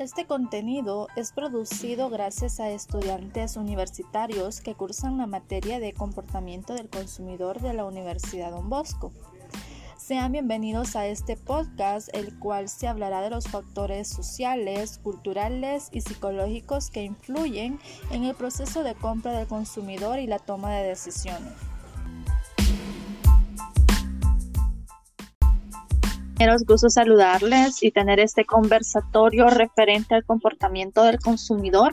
Este contenido es producido gracias a estudiantes universitarios que cursan la materia de comportamiento del consumidor de la Universidad Don Bosco. Sean bienvenidos a este podcast, el cual se hablará de los factores sociales, culturales y psicológicos que influyen en el proceso de compra del consumidor y la toma de decisiones. Gusto saludarles y tener este conversatorio referente al comportamiento del consumidor.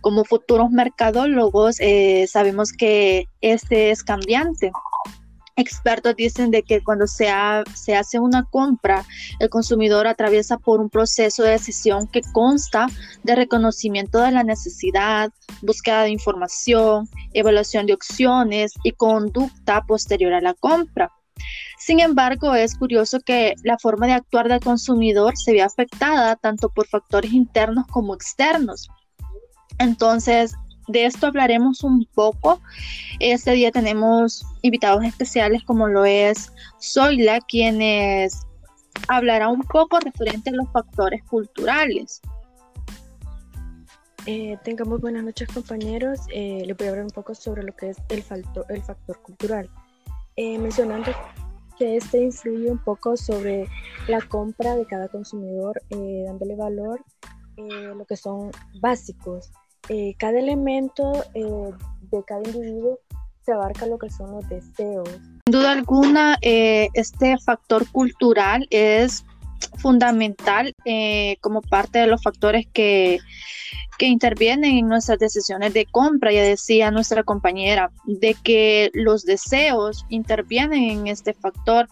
Como futuros mercadólogos eh, sabemos que este es cambiante. Expertos dicen de que cuando se, se hace una compra, el consumidor atraviesa por un proceso de decisión que consta de reconocimiento de la necesidad, búsqueda de información, evaluación de opciones y conducta posterior a la compra. Sin embargo, es curioso que la forma de actuar del consumidor se ve afectada tanto por factores internos como externos. Entonces, de esto hablaremos un poco. Este día tenemos invitados especiales como lo es Zoila, quienes hablará un poco referente a los factores culturales. Eh, tengamos buenas noches compañeros. Eh, les voy a hablar un poco sobre lo que es el, el factor cultural. Eh, mencionando que este influye un poco sobre la compra de cada consumidor, eh, dándole valor eh, lo que son básicos. Eh, cada elemento de cada individuo se abarca lo que son los deseos. Sin duda alguna, este factor cultural es fundamental como parte de los factores que que intervienen en nuestras decisiones de compra. Ya decía nuestra compañera de que los deseos intervienen en este factor,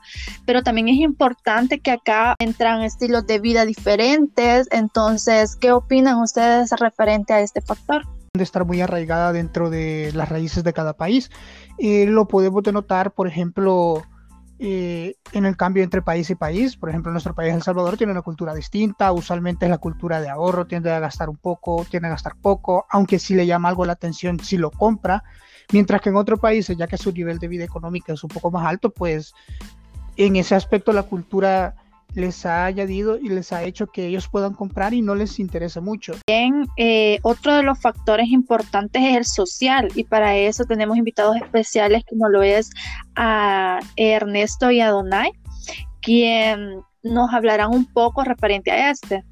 pero también es importante que acá entran estilos de vida diferentes. Entonces, ¿qué opinan ustedes referente a este factor? de estar muy arraigada dentro de las raíces de cada país. Eh, lo podemos denotar, por ejemplo, eh, en el cambio entre país y país. Por ejemplo, nuestro país, El Salvador, tiene una cultura distinta. Usualmente es la cultura de ahorro, tiende a gastar un poco, tiende a gastar poco, aunque si le llama algo la atención, si lo compra. Mientras que en otros países, ya que su nivel de vida económica es un poco más alto, pues en ese aspecto la cultura les ha añadido y les ha hecho que ellos puedan comprar y no les interesa mucho. Bien, eh, otro de los factores importantes es el social y para eso tenemos invitados especiales como lo es a Ernesto y a Donay, quien nos hablarán un poco referente a este.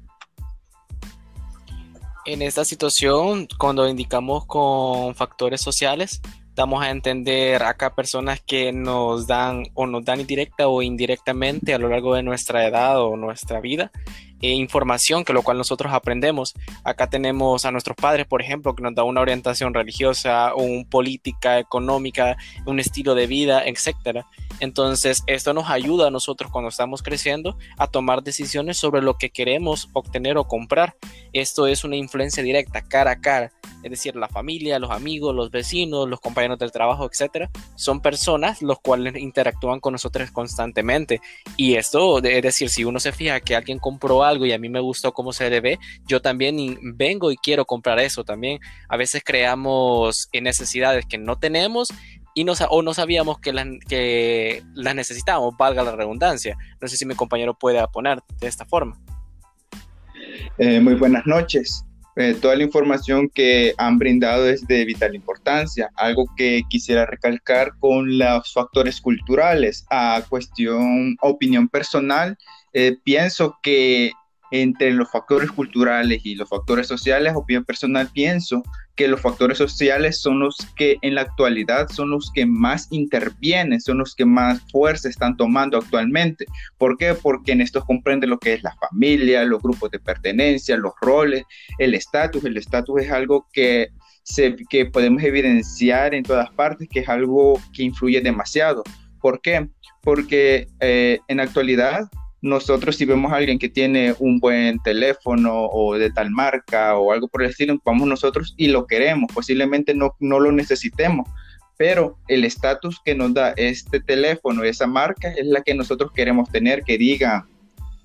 En esta situación, cuando indicamos con factores sociales, damos a entender acá personas que nos dan o nos dan indirecta o indirectamente a lo largo de nuestra edad o nuestra vida eh, información que lo cual nosotros aprendemos. Acá tenemos a nuestros padres, por ejemplo, que nos da una orientación religiosa, un política, económica, un estilo de vida, etcétera. Entonces, esto nos ayuda a nosotros cuando estamos creciendo a tomar decisiones sobre lo que queremos obtener o comprar. Esto es una influencia directa, cara a cara es decir, la familia, los amigos, los vecinos, los compañeros del trabajo, etcétera, son personas los cuales interactúan con nosotros constantemente. Y esto, es decir, si uno se fija que alguien compró algo y a mí me gustó cómo se le ve, yo también vengo y quiero comprar eso también. A veces creamos necesidades que no tenemos y no, o no sabíamos que las, que las necesitábamos, valga la redundancia. No sé si mi compañero puede poner de esta forma. Eh, muy buenas noches. Eh, toda la información que han brindado es de vital importancia. Algo que quisiera recalcar con los factores culturales, a cuestión, opinión personal, eh, pienso que entre los factores culturales y los factores sociales, opinión personal, pienso que los factores sociales son los que en la actualidad son los que más intervienen, son los que más fuerza están tomando actualmente. ¿Por qué? Porque en estos comprende lo que es la familia, los grupos de pertenencia, los roles, el estatus. El estatus es algo que, se, que podemos evidenciar en todas partes, que es algo que influye demasiado. ¿Por qué? Porque eh, en la actualidad nosotros si vemos a alguien que tiene un buen teléfono o de tal marca o algo por el estilo, vamos nosotros y lo queremos, posiblemente no, no lo necesitemos, pero el estatus que nos da este teléfono, esa marca, es la que nosotros queremos tener, que diga,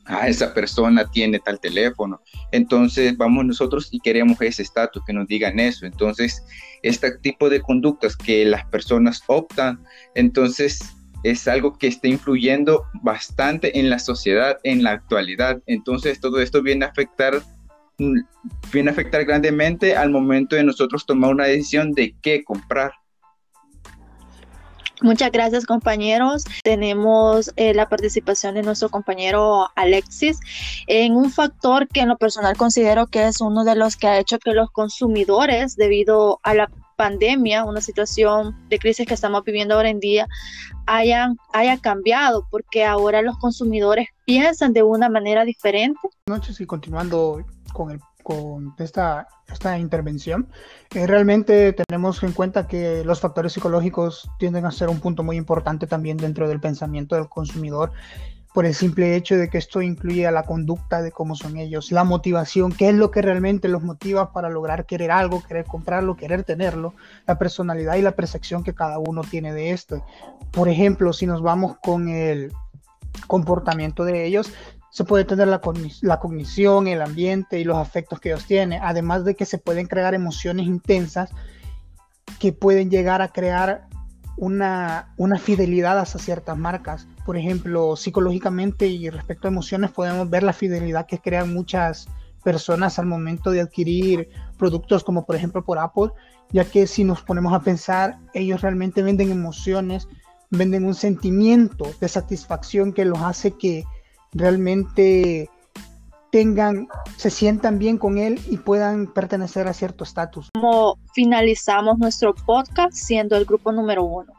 ah, esa persona tiene tal teléfono. Entonces vamos nosotros y queremos ese estatus, que nos digan eso. Entonces, este tipo de conductas que las personas optan, entonces es algo que está influyendo bastante en la sociedad en la actualidad. Entonces todo esto viene a afectar mm, viene a afectar grandemente al momento de nosotros tomar una decisión de qué comprar. Muchas gracias compañeros. Tenemos eh, la participación de nuestro compañero Alexis en un factor que en lo personal considero que es uno de los que ha hecho que los consumidores, debido a la pandemia, una situación de crisis que estamos viviendo ahora en día, hayan, haya cambiado, porque ahora los consumidores piensan de una manera diferente. Noches y continuando con el con esta, esta intervención, eh, realmente tenemos en cuenta que los factores psicológicos tienden a ser un punto muy importante también dentro del pensamiento del consumidor por el simple hecho de que esto incluye a la conducta de cómo son ellos, la motivación, qué es lo que realmente los motiva para lograr querer algo, querer comprarlo, querer tenerlo, la personalidad y la percepción que cada uno tiene de esto. Por ejemplo, si nos vamos con el comportamiento de ellos, se puede tener la, cognición, el ambiente y los afectos que ellos tienen, además de que se pueden crear emociones intensas que pueden llegar a crear una, una fidelidad hacia ciertas marcas. Por ejemplo, psicológicamente y respecto a emociones podemos ver la fidelidad que crean muchas personas al momento de adquirir productos como por ejemplo por Apple, ya que si nos ponemos a pensar, ellos realmente venden emociones, venden un sentimiento de satisfacción que los hace que realmente tengan, se sientan bien con él y puedan pertenecer a cierto estatus. Como finalizamos nuestro podcast siendo el grupo número uno.